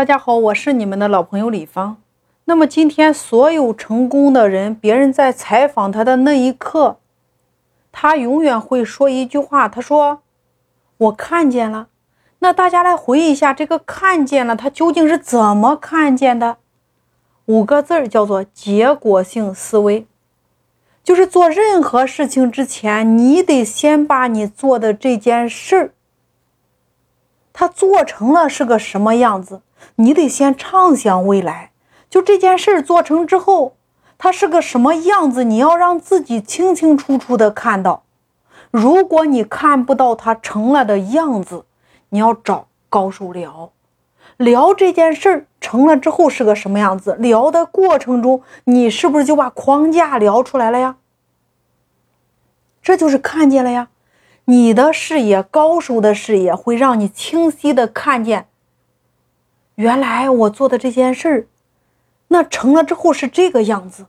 大家好，我是你们的老朋友李芳。那么今天所有成功的人，别人在采访他的那一刻，他永远会说一句话，他说：“我看见了。”那大家来回忆一下，这个看见了，他究竟是怎么看见的？五个字儿叫做结果性思维，就是做任何事情之前，你得先把你做的这件事儿。他做成了是个什么样子？你得先畅想未来。就这件事做成之后，它是个什么样子？你要让自己清清楚楚的看到。如果你看不到它成了的样子，你要找高手聊，聊这件事儿成了之后是个什么样子？聊的过程中，你是不是就把框架聊出来了呀？这就是看见了呀。你的视野，高手的视野会让你清晰的看见，原来我做的这件事儿，那成了之后是这个样子。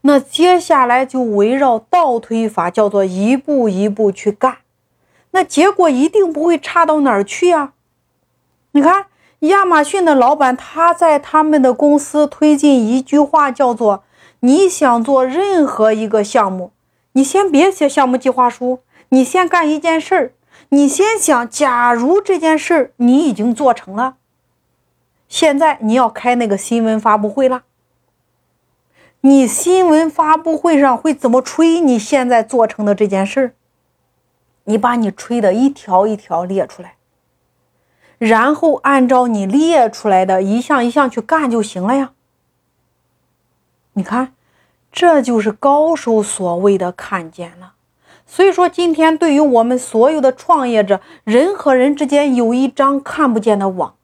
那接下来就围绕倒推法，叫做一步一步去干，那结果一定不会差到哪儿去呀。你看亚马逊的老板，他在他们的公司推进一句话，叫做“你想做任何一个项目，你先别写项目计划书。”你先干一件事儿，你先想，假如这件事儿你已经做成了，现在你要开那个新闻发布会了。你新闻发布会上会怎么吹你现在做成的这件事儿？你把你吹的一条一条列出来，然后按照你列出来的一项一项去干就行了呀。你看，这就是高手所谓的看见了。所以说，今天对于我们所有的创业者，人和人之间有一张看不见的网，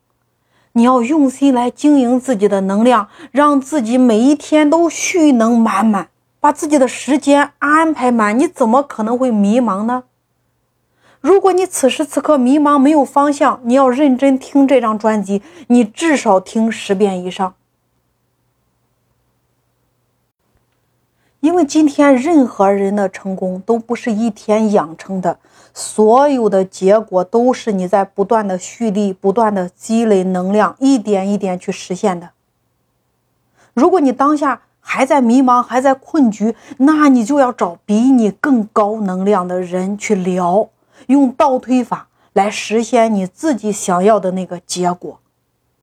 你要用心来经营自己的能量，让自己每一天都蓄能满满，把自己的时间安排满，你怎么可能会迷茫呢？如果你此时此刻迷茫没有方向，你要认真听这张专辑，你至少听十遍以上。因为今天任何人的成功都不是一天养成的，所有的结果都是你在不断的蓄力、不断的积累能量，一点一点去实现的。如果你当下还在迷茫、还在困局，那你就要找比你更高能量的人去聊，用倒推法来实现你自己想要的那个结果。